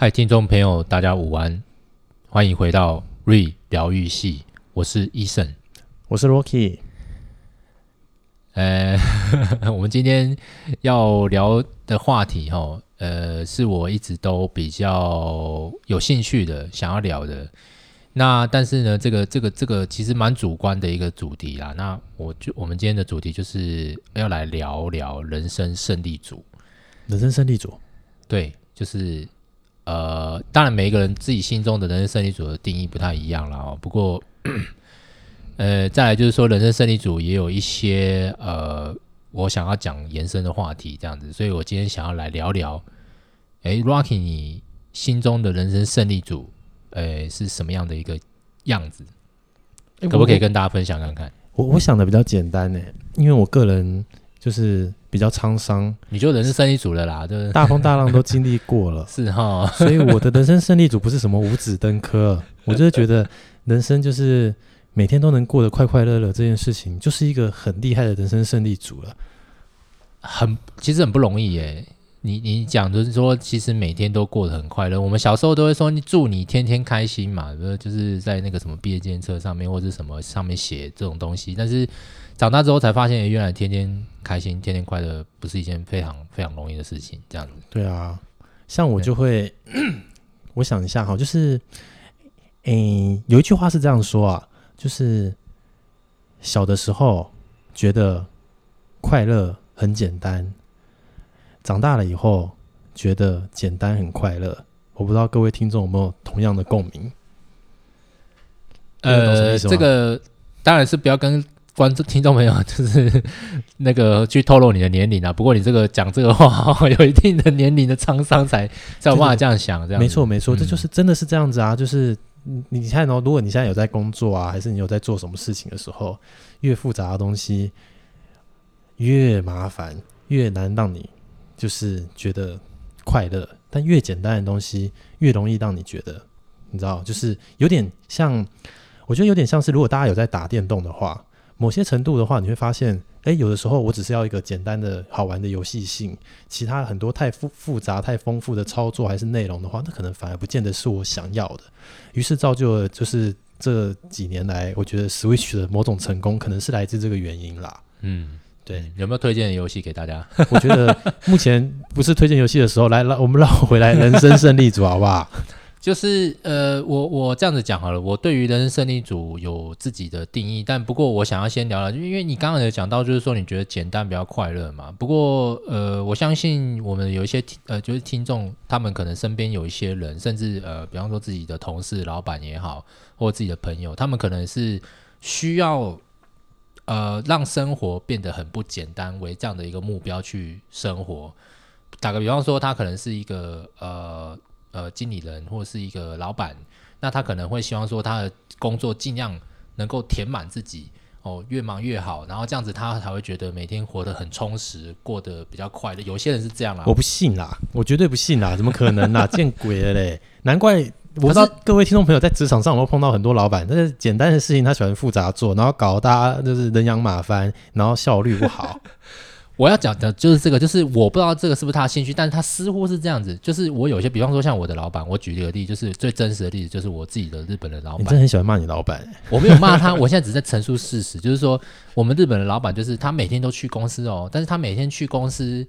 嗨，听众朋友，大家午安，欢迎回到瑞疗愈系，我是 Eason，我是 Rocky。呃，我们今天要聊的话题，哈，呃，是我一直都比较有兴趣的，想要聊的。那但是呢，这个这个这个其实蛮主观的一个主题啦。那我就我们今天的主题就是要来聊聊人生胜利组。人生胜利组，对，就是。呃，当然，每一个人自己心中的人生胜利组的定义不太一样了哦。不过，呃，再来就是说，人生胜利组也有一些呃，我想要讲延伸的话题，这样子。所以我今天想要来聊聊，哎，Rocky，你心中的人生胜利组，呃，是什么样的一个样子？可不可以跟大家分享看看？我我想的比较简单呢，因为我个人。就是比较沧桑，你就人生胜利组了啦，就是大风大浪都经历过了，是哈。所以我的人生胜利组不是什么五子登科，我就是觉得人生就是每天都能过得快快乐乐，这件事情就是一个很厉害的人生胜利组了。很其实很不容易耶。你你讲就是说，其实每天都过得很快乐。我们小时候都会说，你祝你天天开心嘛，就是在那个什么毕业纪念册上面或者什么上面写这种东西，但是。长大之后才发现，原来天天开心、天天快乐不是一件非常非常容易的事情。这样子，对啊，像我就会，我想一下哈，就是，诶、欸，有一句话是这样说啊，就是小的时候觉得快乐很简单，长大了以后觉得简单很快乐。我不知道各位听众有没有同样的共鸣？呃，这个当然是不要跟。观众、听众朋友，就是那个去透露你的年龄啊。不过你这个讲这个话，有一定的年龄的沧桑才才有办法这样想。这样没错，没错，这就是真的是这样子啊。就是你你看哦，如果你现在有在工作啊，还是你有在做什么事情的时候，越复杂的东西越麻烦，越难让你就是觉得快乐；但越简单的东西越容易让你觉得，你知道，就是有点像，我觉得有点像是，如果大家有在打电动的话。某些程度的话，你会发现，哎，有的时候我只是要一个简单的好玩的游戏性，其他很多太复复杂、太丰富的操作还是内容的话，那可能反而不见得是我想要的。于是造就了，就是这几年来，我觉得 Switch 的某种成功，可能是来自这个原因啦。嗯，对，有没有推荐的游戏给大家？我觉得目前不是推荐游戏的时候，来，来，我们绕回来，人生胜利组好不好？就是呃，我我这样子讲好了，我对于人生胜利组有自己的定义，但不过我想要先聊聊，因为你刚刚有讲到，就是说你觉得简单比较快乐嘛。不过呃，我相信我们有一些听呃，就是听众，他们可能身边有一些人，甚至呃，比方说自己的同事、老板也好，或自己的朋友，他们可能是需要呃，让生活变得很不简单为这样的一个目标去生活。打个比方说，他可能是一个呃。呃，经理人或是一个老板，那他可能会希望说，他的工作尽量能够填满自己哦，越忙越好，然后这样子他才会觉得每天活得很充实，过得比较快乐。有些人是这样啦，我不信啦，我绝对不信啦，怎么可能啦？见鬼了嘞！难怪我不知道各位听众朋友在职场上有没有碰到很多老板，但是简单的事情他喜欢复杂做，然后搞得大家就是人仰马翻，然后效率不好。我要讲的就是这个，就是我不知道这个是不是他的兴趣，但是他似乎是这样子。就是我有些，比方说像我的老板，我举一个例子，就是最真实的例子，就是我自己的日本的老板。你真的很喜欢骂你老板？我没有骂他，我现在只是在陈述事实，就是说我们日本的老板，就是他每天都去公司哦，但是他每天去公司，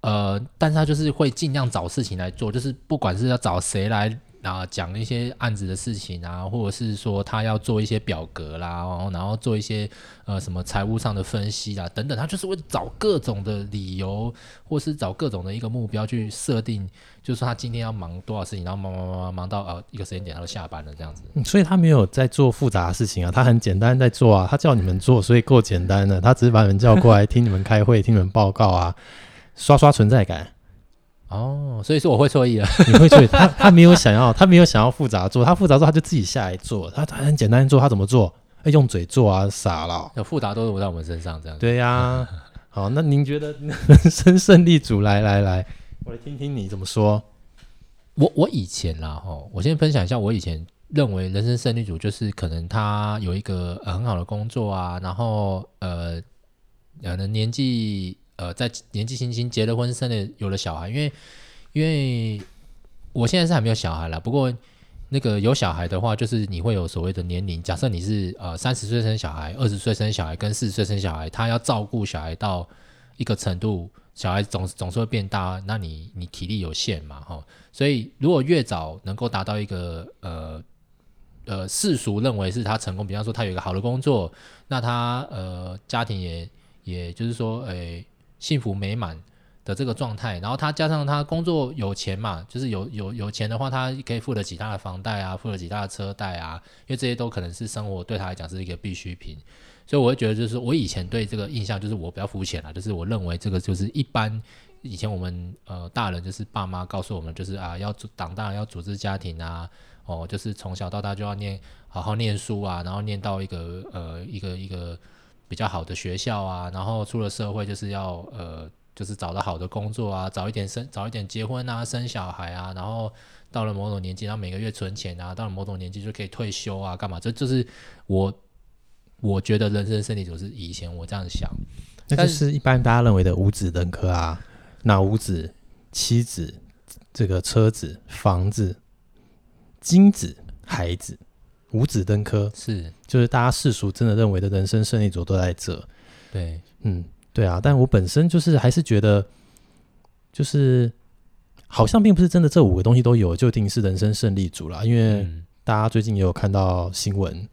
呃，但是他就是会尽量找事情来做，就是不管是要找谁来。啊，讲一些案子的事情啊，或者是说他要做一些表格啦，然后然后做一些呃什么财务上的分析啦等等，他就是会找各种的理由，或是找各种的一个目标去设定，就是他今天要忙多少事情，然后忙忙忙忙忙到呃一个时间点他就下班了这样子。所以他没有在做复杂的事情啊，他很简单在做啊，他叫你们做，所以够简单的，他只是把你们叫过来听你们开会，听你们报告啊，刷刷存在感。哦，所以说我会错意了。你会错意，他他没有想要，他没有想要复杂做，他复杂做他就自己下来做，他他很简单做，他怎么做？哎，用嘴做啊，傻了。有复杂都是在我们身上这样。对呀、啊，好，那您觉得人 生胜利组来来来，我来听听你怎么说。我我以前啦哈，我先分享一下，我以前认为人生胜利组就是可能他有一个、呃、很好的工作啊，然后呃，可能年纪。呃，在年纪轻轻结了婚，生了有了小孩，因为因为我现在是还没有小孩啦，不过那个有小孩的话，就是你会有所谓的年龄。假设你是呃三十岁生小孩，二十岁生小孩，跟四十岁生小孩，他要照顾小孩到一个程度，小孩总总是会变大，那你你体力有限嘛，哈，所以如果越早能够达到一个呃呃世俗认为是他成功，比方说他有一个好的工作，那他呃家庭也也就是说诶、幸福美满。的这个状态，然后他加上他工作有钱嘛，就是有有有钱的话，他可以付得起他的房贷啊，付得起他的车贷啊，因为这些都可能是生活对他来讲是一个必需品，所以我会觉得就是我以前对这个印象就是我比较肤浅了，就是我认为这个就是一般以前我们呃大人就是爸妈告诉我们就是啊要长大要组织家庭啊，哦就是从小到大就要念好好念书啊，然后念到一个呃一个一个比较好的学校啊，然后出了社会就是要呃。就是找到好的工作啊，早一点生，早一点结婚啊，生小孩啊，然后到了某种年纪，然后每个月存钱啊，到了某种年纪就可以退休啊，干嘛？这就是我我觉得人生胜利组是以前我这样想，那就是一般大家认为的五子登科啊，那五子、妻子、这个车子、房子、金子、孩子，五子登科是，就是大家世俗真的认为的人生胜利组都在这，对，嗯。对啊，但我本身就是还是觉得，就是好像并不是真的这五个东西都有就一定是人生胜利组啦。因为大家最近也有看到新闻，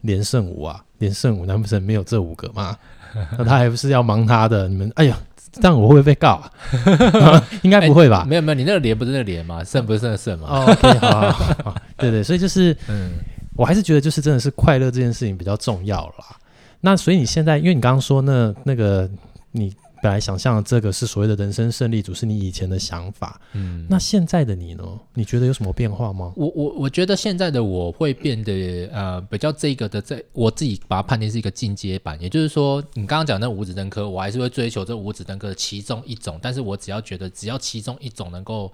连胜五啊，连胜五难不成没有这五个吗？那他还不是要忙他的？你们哎呀，这样我会不会被告啊？应该不会吧？欸、没有没有，你那个连不是那个连吗？胜不是那个胜吗？哦，OK，好，好，好，好，对对，所以就是，嗯，我还是觉得就是真的是快乐这件事情比较重要啦。那所以你现在，因为你刚刚说那那个，你本来想象的这个是所谓的人生胜利组，是你以前的想法。嗯，那现在的你呢？你觉得有什么变化吗？我我我觉得现在的我会变得呃比较这个的，在我自己把它判定是一个进阶版。也就是说，你刚刚讲那五子登科，我还是会追求这五子登科的其中一种。但是我只要觉得只要其中一种能够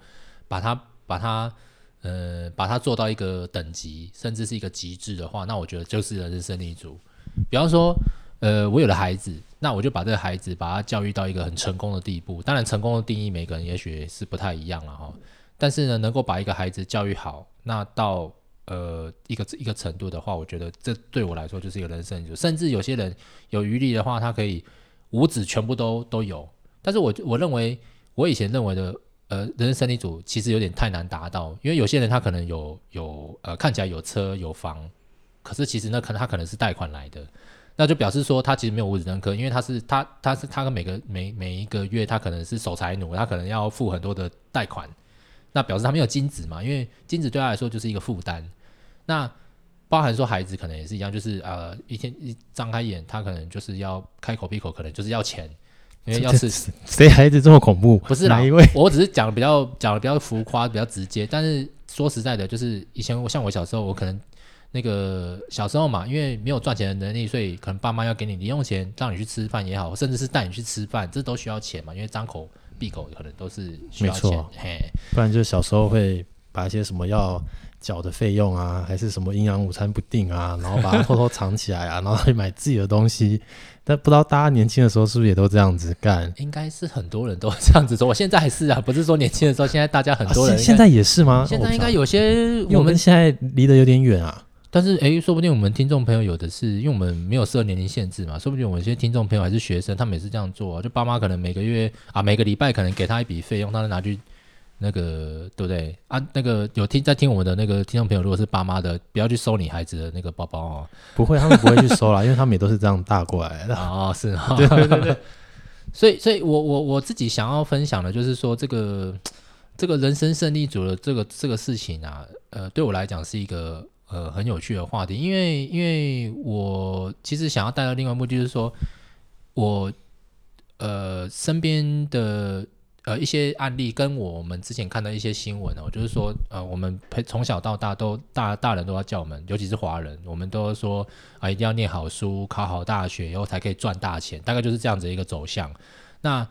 把它把它呃把它做到一个等级，甚至是一个极致的话，那我觉得就是人生胜利组。比方说，呃，我有了孩子，那我就把这个孩子把他教育到一个很成功的地步。当然，成功的定义每个人也许是不太一样了哈。但是呢，能够把一个孩子教育好，那到呃一个一个程度的话，我觉得这对我来说就是一个人生组。甚至有些人有余力的话，他可以五子全部都都有。但是我我认为，我以前认为的呃人生胜利组其实有点太难达到，因为有些人他可能有有呃看起来有车有房。可是其实那可能他可能是贷款来的，那就表示说他其实没有物质认可，因为他是他他是他跟每个每每一个月他可能是守财奴，他可能要付很多的贷款，那表示他没有金子嘛，因为金子对他来说就是一个负担。那包含说孩子可能也是一样，就是呃一天一张开眼，他可能就是要开口闭口，可能就是要钱，因为要是谁孩子这么恐怖？不是哪一位？我只是讲的比较讲的比较浮夸，比较直接。但是说实在的，就是以前我像我小时候，我可能。那个小时候嘛，因为没有赚钱的能力，所以可能爸妈要给你零用钱，让你去吃饭也好，甚至是带你去吃饭，这都需要钱嘛。因为张口闭口可能都是需要钱，嘿，不然就小时候会把一些什么要缴的费用啊，还是什么营养午餐不定啊，然后把它偷偷藏起来啊，然后去买自己的东西。但不知道大家年轻的时候是不是也都这样子干？应该是很多人都这样子做。我现在还是啊，不是说年轻的时候，现在大家很多人、啊、现在也是吗？现在应该有些我们，我们现在离得有点远啊。但是，诶，说不定我们听众朋友有的是，因为我们没有设年龄限制嘛，说不定我们一些听众朋友还是学生，他们也是这样做啊，就爸妈可能每个月啊，每个礼拜可能给他一笔费用，他就拿去那个，对不对啊？那个有听在听我们的那个听众朋友，如果是爸妈的，不要去收你孩子的那个包包哦。不会，他们不会去收啦，因为他们也都是这样大过来的。哦，是啊，对对对对。所以，所以我我我自己想要分享的就是说，这个这个人生胜利组的这个这个事情啊，呃，对我来讲是一个。呃，很有趣的话题，因为因为我其实想要带到另外一个目的，就是说我呃身边的呃一些案例，跟我们之前看到一些新闻哦，就是说呃我们从小到大都大大人都要叫我们，尤其是华人，我们都说啊一定要念好书，考好大学以后才可以赚大钱，大概就是这样子一个走向。那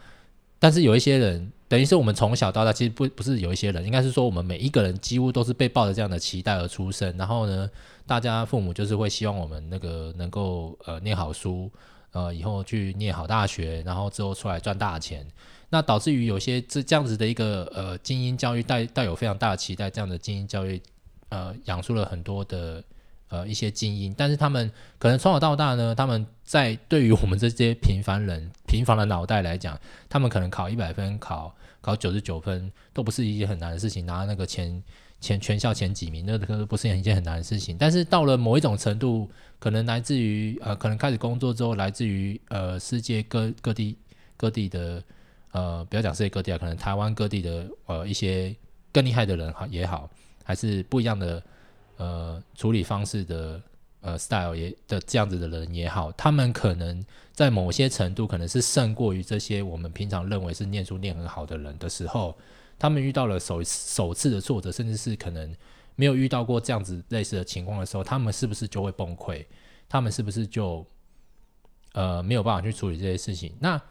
但是有一些人。等于是我们从小到大，其实不不是有一些人，应该是说我们每一个人几乎都是被抱着这样的期待而出生。然后呢，大家父母就是会希望我们那个能够呃念好书，呃以后去念好大学，然后之后出来赚大钱。那导致于有些这这样子的一个呃精英教育带带有非常大的期待，这样的精英教育呃养出了很多的呃一些精英，但是他们可能从小到大呢，他们在对于我们这些平凡人平凡的脑袋来讲，他们可能考一百分、考考九十九分都不是一件很难的事情，拿那个前前全校前几名，那个不是一件很难的事情。但是到了某一种程度，可能来自于呃，可能开始工作之后，来自于呃世界各各地各地的。呃，不要讲世界各地啊，可能台湾各地的呃一些更厉害的人也好，还是不一样的呃处理方式的呃 style 也的这样子的人也好，他们可能在某些程度可能是胜过于这些我们平常认为是念书念很好的人的时候，他们遇到了首首次的挫折，甚至是可能没有遇到过这样子类似的情况的时候，他们是不是就会崩溃？他们是不是就呃没有办法去处理这些事情？那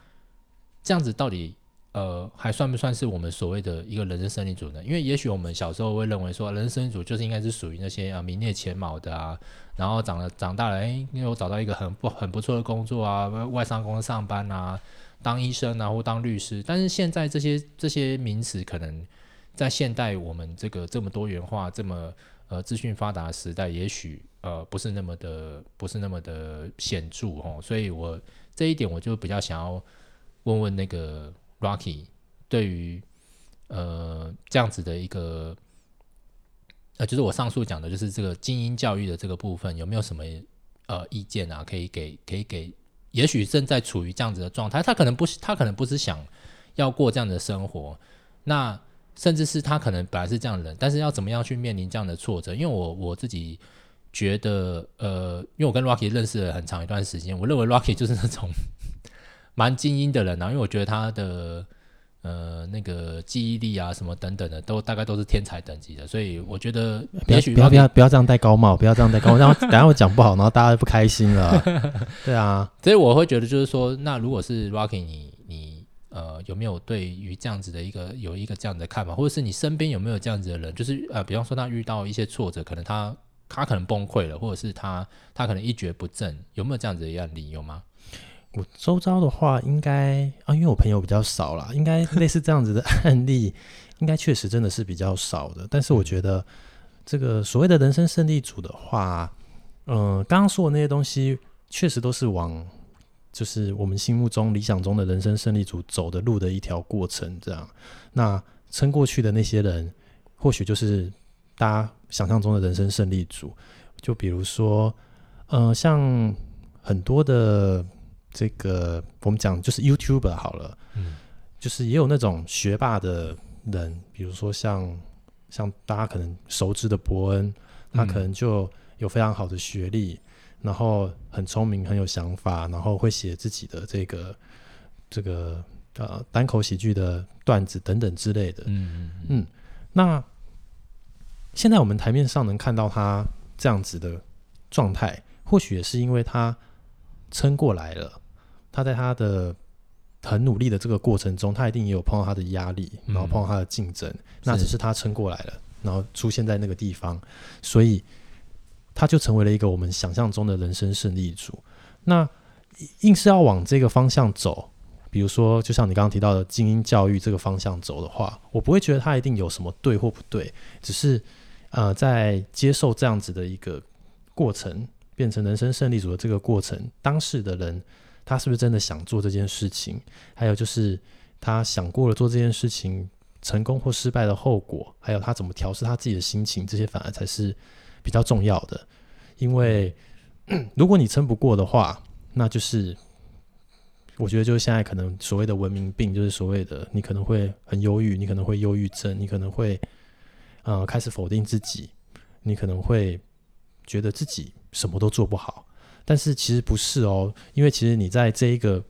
这样子到底呃还算不算是我们所谓的一个人生胜利组呢？因为也许我们小时候会认为说，人生胜利组就是应该是属于那些啊名列前茅的啊，然后长了长大了，哎，因为我找到一个很不很不错的工作啊，外商公司上班啊，当医生啊或当律师。但是现在这些这些名词可能在现代我们这个这么多元化、这么呃资讯发达的时代，也许呃不是那么的不是那么的显著哦。所以我这一点我就比较想要。问问那个 Rocky，对于呃这样子的一个呃，就是我上述讲的，就是这个精英教育的这个部分，有没有什么呃意见啊？可以给，可以给，也许正在处于这样子的状态，他可能不是，他可能不是想要过这样的生活，那甚至是他可能本来是这样的人，但是要怎么样去面临这样的挫折？因为我我自己觉得，呃，因为我跟 Rocky 认识了很长一段时间，我认为 Rocky 就是那种。蛮精英的人啊，因为我觉得他的呃那个记忆力啊什么等等的，都大概都是天才等级的，所以我觉得也许不要不要不要这样戴高帽，不要这样戴高帽，然 后等下我讲不好，然后大家就不开心了。对啊，所以我会觉得就是说，那如果是 Rocky，你你呃有没有对于这样子的一个有一个这样的看法，或者是你身边有没有这样子的人，就是呃比方说他遇到一些挫折，可能他他可能崩溃了，或者是他他可能一蹶不振，有没有这样子的案例有吗？我周遭的话，应该啊，因为我朋友比较少啦，应该类似这样子的案例，应该确实真的是比较少的。但是我觉得，这个所谓的人生胜利组的话，嗯、刚刚说的那些东西，确实都是往就是我们心目中理想中的人生胜利组走的路的一条过程。这样，那撑过去的那些人，或许就是大家想象中的人生胜利组。就比如说，呃，像很多的。这个我们讲就是 YouTuber 好了，嗯，就是也有那种学霸的人，比如说像像大家可能熟知的伯恩，他可能就有非常好的学历，嗯、然后很聪明，很有想法，然后会写自己的这个这个呃单口喜剧的段子等等之类的，嗯嗯嗯。那现在我们台面上能看到他这样子的状态，或许也是因为他。撑过来了，他在他的很努力的这个过程中，他一定也有碰到他的压力，然后碰到他的竞争，嗯、那只是他撑过来了，然后出现在那个地方，所以他就成为了一个我们想象中的人生胜利组。那硬是要往这个方向走，比如说，就像你刚刚提到的精英教育这个方向走的话，我不会觉得他一定有什么对或不对，只是呃，在接受这样子的一个过程。变成人生胜利组的这个过程，当事的人他是不是真的想做这件事情？还有就是他想过了做这件事情成功或失败的后果，还有他怎么调试他自己的心情，这些反而才是比较重要的。因为 如果你撑不过的话，那就是我觉得就是现在可能所谓的文明病，就是所谓的你可能会很忧郁，你可能会忧郁症，你可能会呃开始否定自己，你可能会觉得自己。什么都做不好，但是其实不是哦，因为其实你在这一个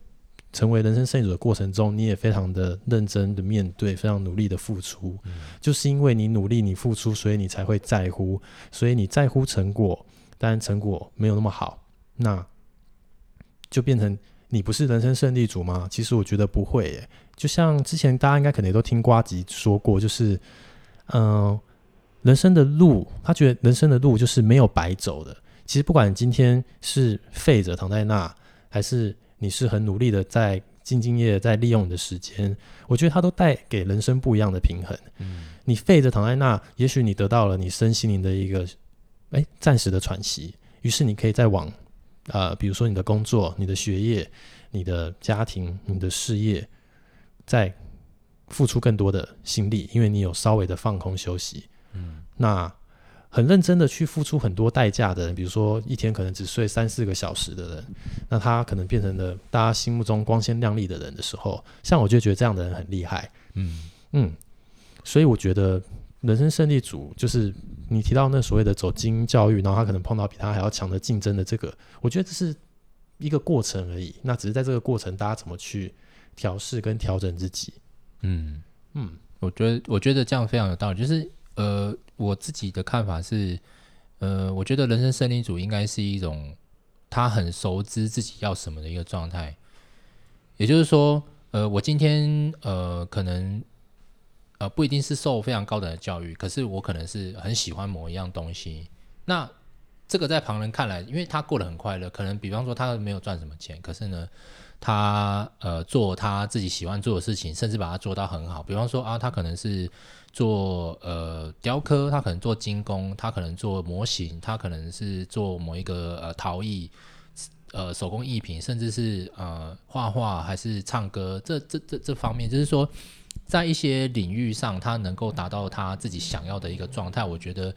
成为人生胜利组的过程中，你也非常的认真的面对，非常努力的付出，嗯、就是因为你努力你付出，所以你才会在乎，所以你在乎成果，但成果没有那么好，那就变成你不是人生胜利组吗？其实我觉得不会耶，就像之前大家应该可能也都听瓜吉说过，就是嗯、呃，人生的路，他觉得人生的路就是没有白走的。其实不管今天是废着躺在那，还是你是很努力的在兢兢业业在利用你的时间，我觉得它都带给人生不一样的平衡。嗯，你废着躺在那，也许你得到了你身心灵的一个哎暂时的喘息，于是你可以再往呃，比如说你的工作、你的学业、你的家庭、你的事业，再付出更多的心力，因为你有稍微的放空休息。嗯，那。很认真的去付出很多代价的人，比如说一天可能只睡三四个小时的人，那他可能变成了大家心目中光鲜亮丽的人的时候，像我就觉得这样的人很厉害。嗯嗯，所以我觉得人生胜利组就是你提到那所谓的走精英教育，然后他可能碰到比他还要强的竞争的这个，我觉得这是一个过程而已。那只是在这个过程，大家怎么去调试跟调整自己？嗯嗯，我觉得我觉得这样非常有道理，就是。呃，我自己的看法是，呃，我觉得人生胜利组应该是一种他很熟知自己要什么的一个状态。也就是说，呃，我今天呃，可能呃不一定是受非常高等的教育，可是我可能是很喜欢某一样东西。那这个在旁人看来，因为他过得很快乐，可能比方说他没有赚什么钱，可是呢，他呃做他自己喜欢做的事情，甚至把它做到很好。比方说啊，他可能是。做呃雕刻，他可能做精工，他可能做模型，他可能是做某一个呃陶艺，呃手工艺品，甚至是呃画画还是唱歌，这这这这方面，就是说在一些领域上，他能够达到他自己想要的一个状态，我觉得，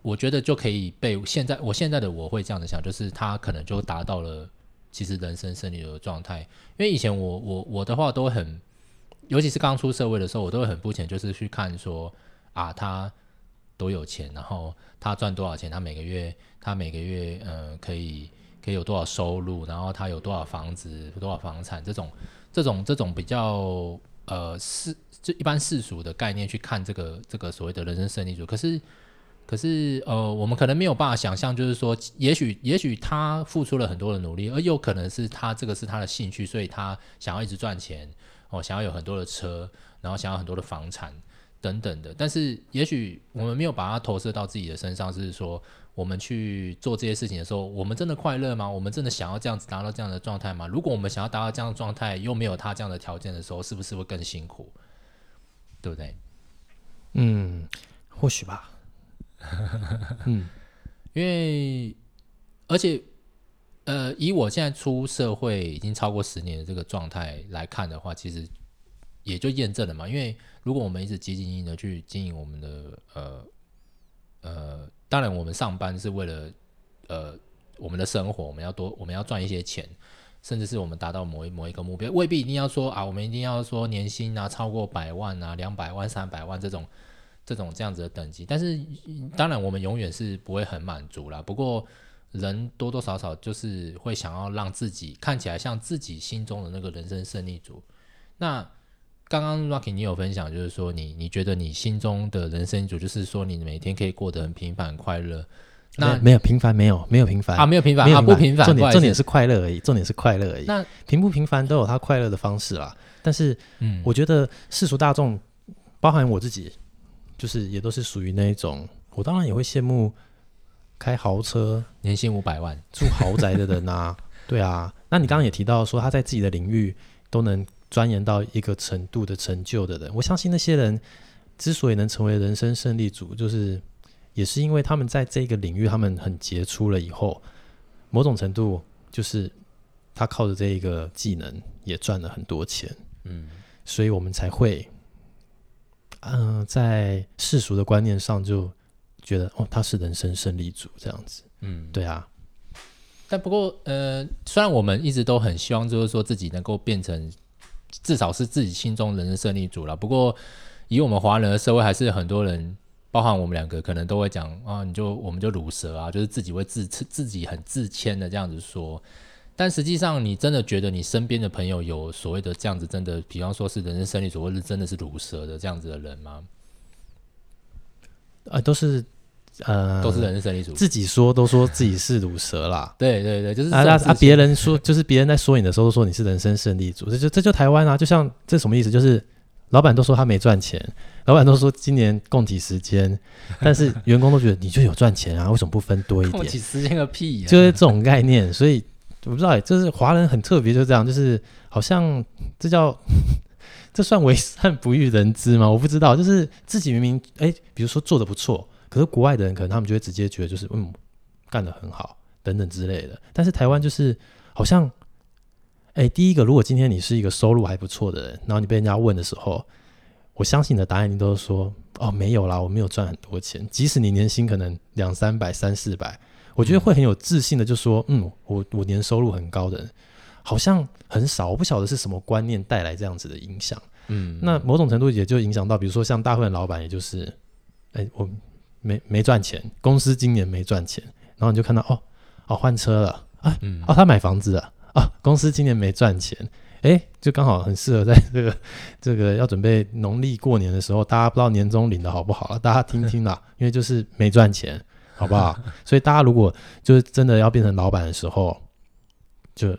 我觉得就可以被现在我现在的我会这样子想，就是他可能就达到了其实人生胜利的状态，因为以前我我我的话都很。尤其是刚出社会的时候，我都会很肤浅，就是去看说啊，他多有钱，然后他赚多少钱，他每个月他每个月、呃、可以可以有多少收入，然后他有多少房子、多少房产，这种这种这种比较呃世就一般世俗的概念去看这个这个所谓的人生胜利组。可是可是呃，我们可能没有办法想象，就是说，也许也许他付出了很多的努力，而有可能是他这个是他的兴趣，所以他想要一直赚钱。哦，想要有很多的车，然后想要很多的房产等等的，但是也许我们没有把它投射到自己的身上，是说我们去做这些事情的时候，我们真的快乐吗？我们真的想要这样子达到这样的状态吗？如果我们想要达到这样的状态，又没有他这样的条件的时候，是不是会更辛苦？对不对？嗯，或许吧。嗯，因为而且。呃，以我现在出社会已经超过十年的这个状态来看的话，其实也就验证了嘛。因为如果我们一直积极的去经营我们的呃呃，当然我们上班是为了呃我们的生活，我们要多我们要赚一些钱，甚至是我们达到某一某一个目标，未必一定要说啊，我们一定要说年薪啊超过百万啊、两百万、三百万这种这种这样子的等级。但是当然我们永远是不会很满足啦。不过。人多多少少就是会想要让自己看起来像自己心中的那个人生胜利组。那刚刚 Rocky 你有分享，就是说你你觉得你心中的人生组，就是说你每天可以过得很平凡快乐。那没有平凡，没有没有平凡啊，没有平凡啊，不平凡。重点重点是快乐而已，重点是快乐而已。那平不平凡都有他快乐的方式啦。但是，嗯，我觉得世俗大众，包含我自己，就是也都是属于那一种。我当然也会羡慕。开豪车，年薪五百万，住豪宅的人啊，对啊。那你刚刚也提到说，他在自己的领域都能钻研到一个程度的成就的人，我相信那些人之所以能成为人生胜利组，就是也是因为他们在这个领域他们很杰出了以后，某种程度就是他靠着这一个技能也赚了很多钱，嗯，所以我们才会，嗯、呃，在世俗的观念上就。觉得哦，他是人生胜利组这样子，嗯，对啊。但不过，呃，虽然我们一直都很希望，就是说自己能够变成至少是自己心中人生胜利组了。不过，以我们华人的社会，还是很多人，包含我们两个，可能都会讲啊，你就我们就鲁蛇啊，就是自己会自自己很自谦的这样子说。但实际上，你真的觉得你身边的朋友有所谓的这样子，真的，比方说是人生胜利组，或是真的是鲁蛇的这样子的人吗？啊、呃，都是。呃，都是人生胜利组，自己说都说自己是鲁蛇啦。对对对，就是啊啊啊！别人说就是别人在说你的时候，都说你是人生胜利组，这就这就台湾啊！就像这什么意思？就是老板都说他没赚钱，老板都说今年供体时间，但是员工都觉得你就有赚钱啊，为什么不分多一点？供体时间个屁啊！就是这种概念，所以我不知道哎，就是华人很特别，就这样，就是好像这叫 这算为善不欲人知吗？我不知道，就是自己明明哎，比如说做的不错，可是国外的人可能他们就会直接觉得就是嗯干得很好等等之类的。但是台湾就是好像哎，第一个，如果今天你是一个收入还不错的人，然后你被人家问的时候，我相信你的答案你都说哦没有啦，我没有赚很多钱，即使你年薪可能两三百、三四百。我觉得会很有自信的，就说，嗯，我我年收入很高的人，好像很少，我不晓得是什么观念带来这样子的影响，嗯，那某种程度也就影响到，比如说像大部分老板，也就是，哎，我没没赚钱，公司今年没赚钱，然后你就看到，哦，哦，换车了，啊，嗯，哦，他买房子了，啊，公司今年没赚钱，哎，就刚好很适合在这个 这个要准备农历过年的时候，大家不知道年终领的好不好了，大家听听啦，因为就是没赚钱。好不好？所以大家如果就是真的要变成老板的时候，就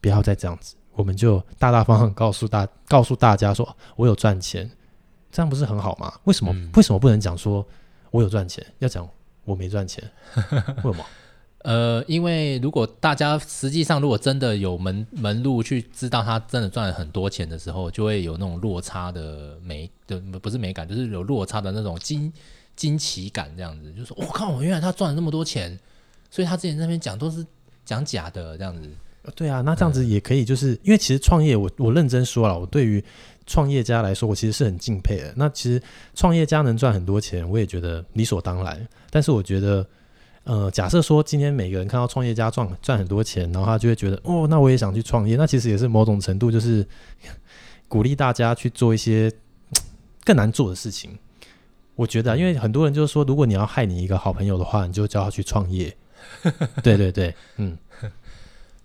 不要再这样子。我们就大大方方告诉大告诉大家说，我有赚钱，这样不是很好吗？为什么、嗯、为什么不能讲说我有赚钱？要讲我没赚钱？为什么？呃，因为如果大家实际上如果真的有门门路去知道他真的赚了很多钱的时候，就会有那种落差的美，的不是美感，就是有落差的那种惊。惊奇感这样子，就说我靠，我原来他赚了那么多钱，所以他之前那边讲都是讲假的这样子。对啊，那这样子也可以，就是、嗯、因为其实创业，我我认真说了，我对于创业家来说，我其实是很敬佩的。那其实创业家能赚很多钱，我也觉得理所当然。但是我觉得，呃，假设说今天每个人看到创业家赚赚很多钱，然后他就会觉得，哦，那我也想去创业。那其实也是某种程度就是鼓励大家去做一些更难做的事情。我觉得，因为很多人就是说，如果你要害你一个好朋友的话，你就叫他去创业。对对对，嗯。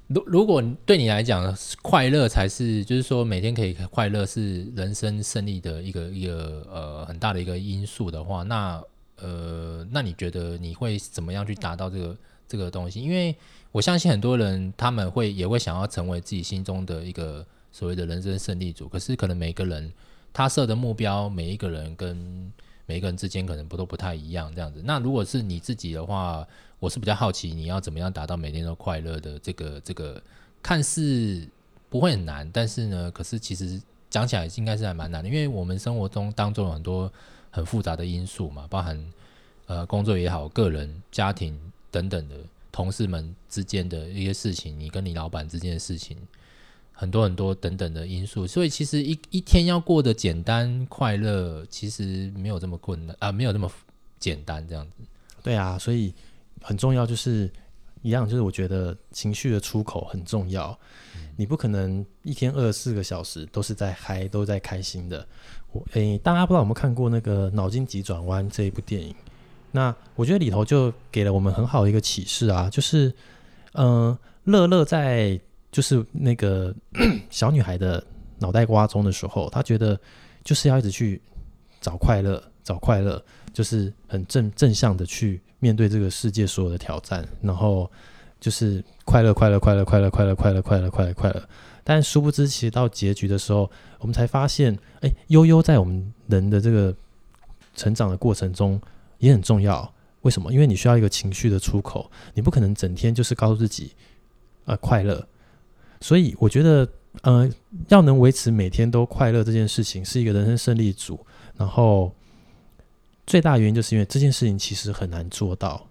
如如果对你来讲，快乐才是，就是说每天可以快乐是人生胜利的一个一个呃很大的一个因素的话，那呃，那你觉得你会怎么样去达到这个这个东西？因为我相信很多人他们会也会想要成为自己心中的一个所谓的人生胜利组，可是可能每个人他设的目标，每一个人跟每个人之间可能不都不太一样，这样子。那如果是你自己的话，我是比较好奇你要怎么样达到每天都快乐的这个这个，看似不会很难，但是呢，可是其实讲起来应该是还蛮难的，因为我们生活中当中有很多很复杂的因素嘛，包含呃工作也好、个人、家庭等等的同事们之间的一些事情，你跟你老板之间的事情。很多很多等等的因素，所以其实一一天要过得简单快乐，其实没有这么困难啊，没有那么简单这样子。对啊，所以很重要就是一样，就是我觉得情绪的出口很重要。嗯、你不可能一天二十四个小时都是在嗨，都在开心的。我诶，大家不知道有没有看过那个《脑筋急转弯》这一部电影？那我觉得里头就给了我们很好的一个启示啊，就是嗯，乐乐在。就是那个 小女孩的脑袋瓜中的时候，她觉得就是要一直去找快乐，找快乐，就是很正正向的去面对这个世界所有的挑战，然后就是快乐，快乐，快乐，快乐，快乐，快乐，快乐，快乐，快乐。但殊不知，其实到结局的时候，我们才发现，哎，悠悠在我们人的这个成长的过程中也很重要。为什么？因为你需要一个情绪的出口，你不可能整天就是告诉自己，呃，快乐。所以我觉得，呃，要能维持每天都快乐这件事情，是一个人生胜利组。然后最大原因就是因为这件事情其实很难做到。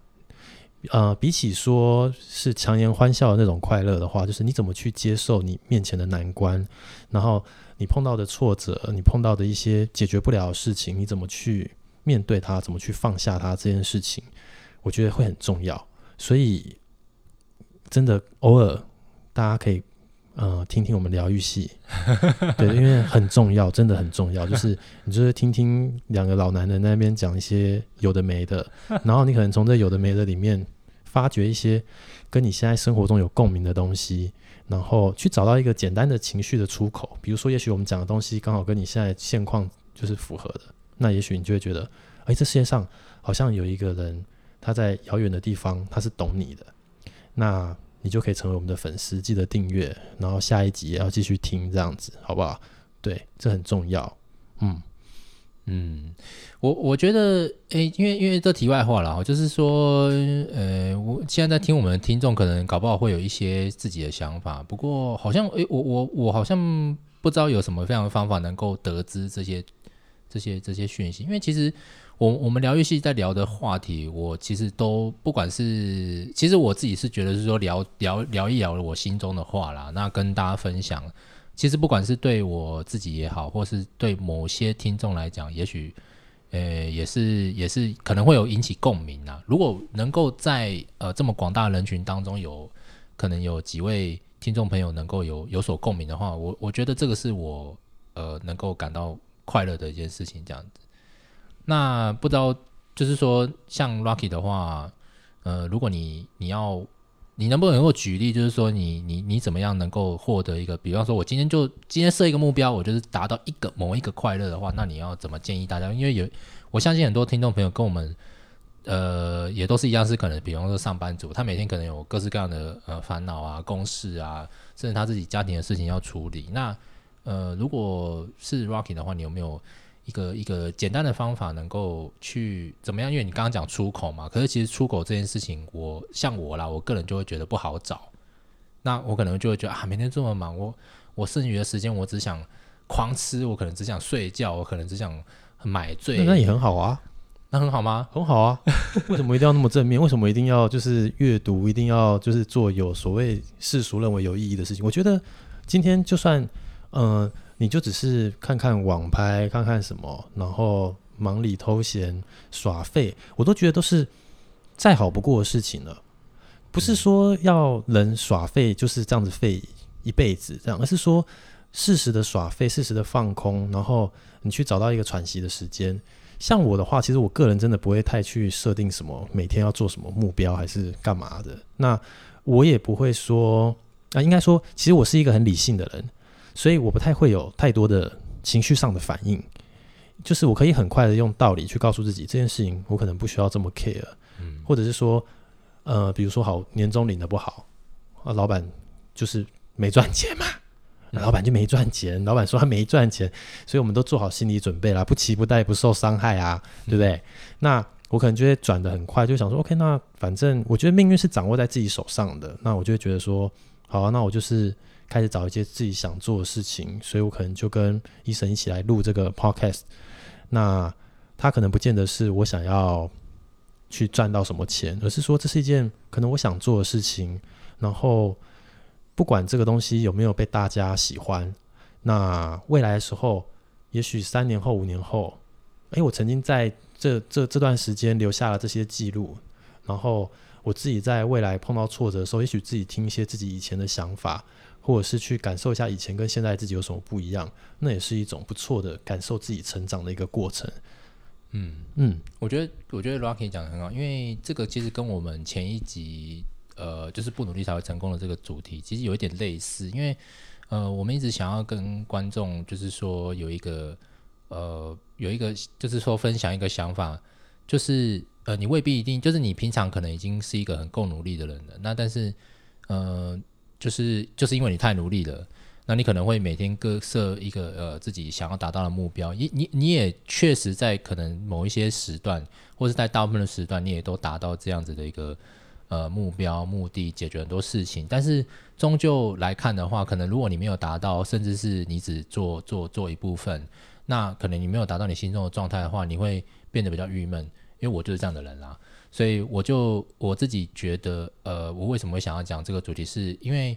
呃，比起说是强颜欢笑的那种快乐的话，就是你怎么去接受你面前的难关，然后你碰到的挫折，你碰到的一些解决不了的事情，你怎么去面对它，怎么去放下它这件事情，我觉得会很重要。所以真的偶尔大家可以。呃，听听我们疗愈系，对，因为很重要，真的很重要。就是你就是听听两个老男人那边讲一些有的没的，然后你可能从这有的没的里面发掘一些跟你现在生活中有共鸣的东西，然后去找到一个简单的情绪的出口。比如说，也许我们讲的东西刚好跟你现在现况就是符合的，那也许你就会觉得，哎，这世界上好像有一个人他在遥远的地方，他是懂你的。那。你就可以成为我们的粉丝，记得订阅，然后下一集也要继续听，这样子好不好？对，这很重要。嗯嗯，我我觉得，诶，因为因为这题外话了，就是说，呃，我现在在听我们的听众，可能搞不好会有一些自己的想法。不过，好像，诶，我我我好像不知道有什么非常的方法能够得知这些这些这些讯息。因为其实我我们疗愈系在聊的话题，我其实都不管是，其实我自己是觉得是说聊聊聊一聊我心中的话啦，那跟大家分享。其实不管是对我自己也好，或是对某些听众来讲，也许，呃，也是也是可能会有引起共鸣呐。如果能够在呃这么广大人群当中有可能有几位听众朋友能够有有所共鸣的话，我我觉得这个是我呃能够感到快乐的一件事情。这样子，那不知道就是说像 Rocky 的话，呃，如果你你要。你能不能够举例，就是说你你你怎么样能够获得一个，比方说，我今天就今天设一个目标，我就是达到一个某一个快乐的话，那你要怎么建议大家？因为有我相信很多听众朋友跟我们，呃，也都是一样，是可能比方说上班族，他每天可能有各式各样的呃烦恼啊、公事啊，甚至他自己家庭的事情要处理。那呃，如果是 Rocky 的话，你有没有？一个一个简单的方法能够去怎么样？因为你刚刚讲出口嘛，可是其实出口这件事情我，我像我啦，我个人就会觉得不好找。那我可能就会觉得啊，每天这么忙，我我剩余的时间我只想狂吃，我可能只想睡觉，我可能只想买醉。那也很好啊，那很好吗？很好啊。为什么一定要那么正面？为什么一定要就是阅读，一定要就是做有所谓世俗认为有意义的事情？我觉得今天就算嗯。呃你就只是看看网拍，看看什么，然后忙里偷闲耍废，我都觉得都是再好不过的事情了。不是说要人耍废就是这样子废一辈子这样，而是说适时的耍废，适时的放空，然后你去找到一个喘息的时间。像我的话，其实我个人真的不会太去设定什么每天要做什么目标还是干嘛的。那我也不会说啊，应该说，其实我是一个很理性的人。所以我不太会有太多的情绪上的反应，就是我可以很快的用道理去告诉自己这件事情，我可能不需要这么 care，嗯，或者是说，呃，比如说好年终领的不好，啊，老板就是没赚钱嘛，老板就没赚钱，老板说他没赚钱，所以我们都做好心理准备啦，不期不待不受伤害啊，对不对？那我可能就会转的很快，就想说，OK，那反正我觉得命运是掌握在自己手上的，那我就会觉得说，好啊，那我就是。开始找一些自己想做的事情，所以我可能就跟医生一起来录这个 podcast。那他可能不见得是我想要去赚到什么钱，而是说这是一件可能我想做的事情。然后不管这个东西有没有被大家喜欢，那未来的时候，也许三年后、五年后，诶，我曾经在这这这段时间留下了这些记录，然后我自己在未来碰到挫折的时候，也许自己听一些自己以前的想法。或者是去感受一下以前跟现在自己有什么不一样，那也是一种不错的感受自己成长的一个过程。嗯嗯，我觉得我觉得 Rocky 讲的很好，因为这个其实跟我们前一集呃，就是不努力才会成功的这个主题其实有一点类似，因为呃，我们一直想要跟观众就是说有一个呃有一个就是说分享一个想法，就是呃你未必一定就是你平常可能已经是一个很够努力的人了，那但是呃。就是就是因为你太努力了，那你可能会每天各设一个呃自己想要达到的目标，你你你也确实在可能某一些时段，或是在大部分的时段，你也都达到这样子的一个呃目标目的，解决很多事情。但是终究来看的话，可能如果你没有达到，甚至是你只做做做一部分，那可能你没有达到你心中的状态的话，你会变得比较郁闷。因为我就是这样的人啦。所以我就我自己觉得，呃，我为什么会想要讲这个主题，是因为，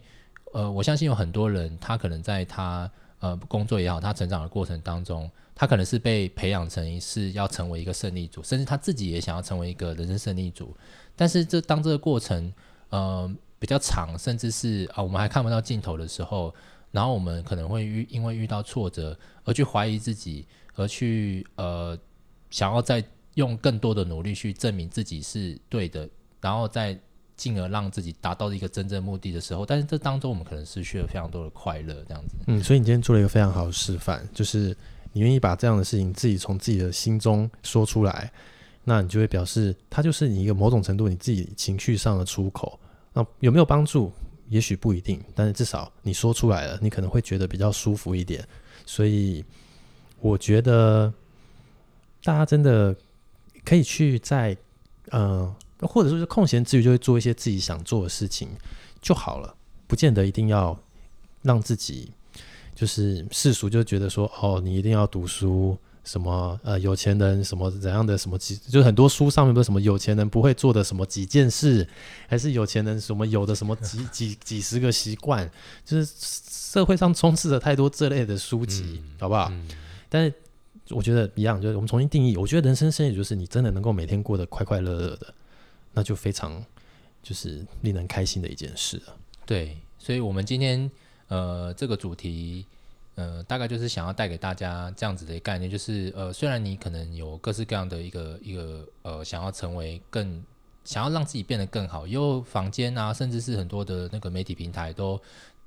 呃，我相信有很多人，他可能在他呃工作也好，他成长的过程当中，他可能是被培养成是要成为一个胜利组，甚至他自己也想要成为一个人生胜利组。但是这当这个过程，呃，比较长，甚至是啊，我们还看不到尽头的时候，然后我们可能会遇因为遇到挫折而去怀疑自己，而去呃想要在。用更多的努力去证明自己是对的，然后再进而让自己达到一个真正目的的时候，但是这当中我们可能失去了非常多的快乐，这样子。嗯，所以你今天做了一个非常好的示范，就是你愿意把这样的事情自己从自己的心中说出来，那你就会表示它就是你一个某种程度你自己情绪上的出口。那有没有帮助？也许不一定，但是至少你说出来了，你可能会觉得比较舒服一点。所以我觉得。大家真的可以去在呃，或者说是空闲之余就会做一些自己想做的事情就好了，不见得一定要让自己就是世俗就觉得说哦，你一定要读书。什么呃，有钱人什么怎样的什么几，就是很多书上面不是什么有钱人不会做的什么几件事，还是有钱人什么有的什么几几几十个习惯，就是社会上充斥着太多这类的书籍，嗯、好不好？嗯、但是我觉得一样，就是我们重新定义，我觉得人生胜利就是你真的能够每天过得快快乐乐的，那就非常就是令人开心的一件事了。对，所以我们今天呃这个主题。呃，大概就是想要带给大家这样子的一个概念，就是呃，虽然你可能有各式各样的一个一个呃，想要成为更想要让自己变得更好，有房间啊，甚至是很多的那个媒体平台都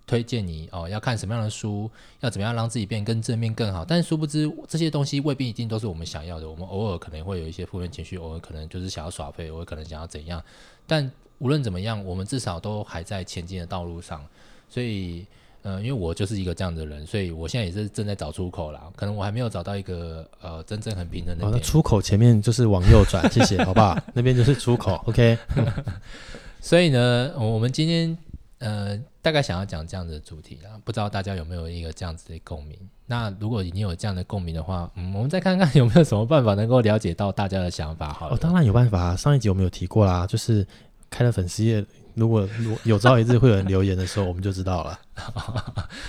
推荐你哦、呃，要看什么样的书，要怎么样让自己变更正面更好。但是殊不知这些东西未必一定都是我们想要的，我们偶尔可能会有一些负面情绪，偶尔可能就是想要耍废，偶尔可能想要怎样。但无论怎么样，我们至少都还在前进的道路上，所以。嗯、呃，因为我就是一个这样的人，所以我现在也是正在找出口啦。可能我还没有找到一个呃真正很平衡的。哦，那出口前面就是往右转，谢谢，好不好？那边就是出口，OK。所以呢，我们今天呃大概想要讲这样的主题啦，不知道大家有没有一个这样子的共鸣？那如果你有这样的共鸣的话，嗯，我们再看看有没有什么办法能够了解到大家的想法。好，哦，当然有办法。上一集我们有提过啦，就是开了粉丝页。如果如有朝一日会有人留言的时候，我们就知道了。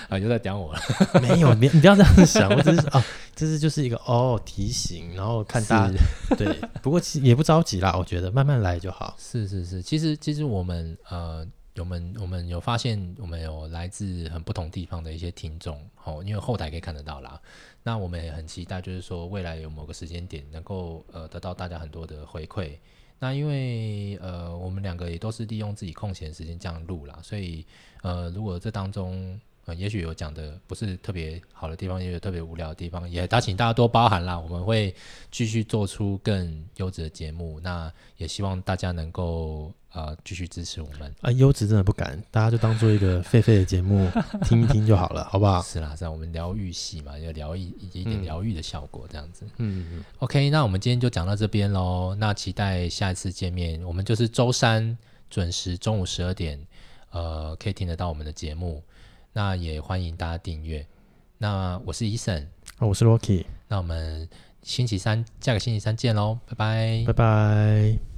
啊，又在讲我了？没有，你你不要这样子想，我只是啊，这是就是一个哦提醒，然后看大家对。不过其实也不着急啦，我觉得慢慢来就好。是是是，其实其实我们呃，我们我们有发现，我们有来自很不同地方的一些听众哦，因为后台可以看得到啦。那我们也很期待，就是说未来有某个时间点，能够呃得到大家很多的回馈。那因为呃，我们两个也都是利用自己空闲时间这样录啦，所以呃，如果这当中呃，也许有讲的不是特别好的地方，也有特别无聊的地方，也大请大家多包涵啦。我们会继续做出更优质的节目，那也希望大家能够。啊，继续支持我们啊！优质真的不敢，大家就当做一个废废的节目 听一听就好了，好不好？是啦，是啦，我们疗愈系嘛，有疗愈一点疗愈的效果，这样子。嗯嗯。OK，那我们今天就讲到这边喽。那期待下一次见面，我们就是周三准时中午十二点，呃，可以听得到我们的节目。那也欢迎大家订阅。那我是 Eason，我是 Rocky。那我们星期三，下个星期三见喽，拜拜，拜拜。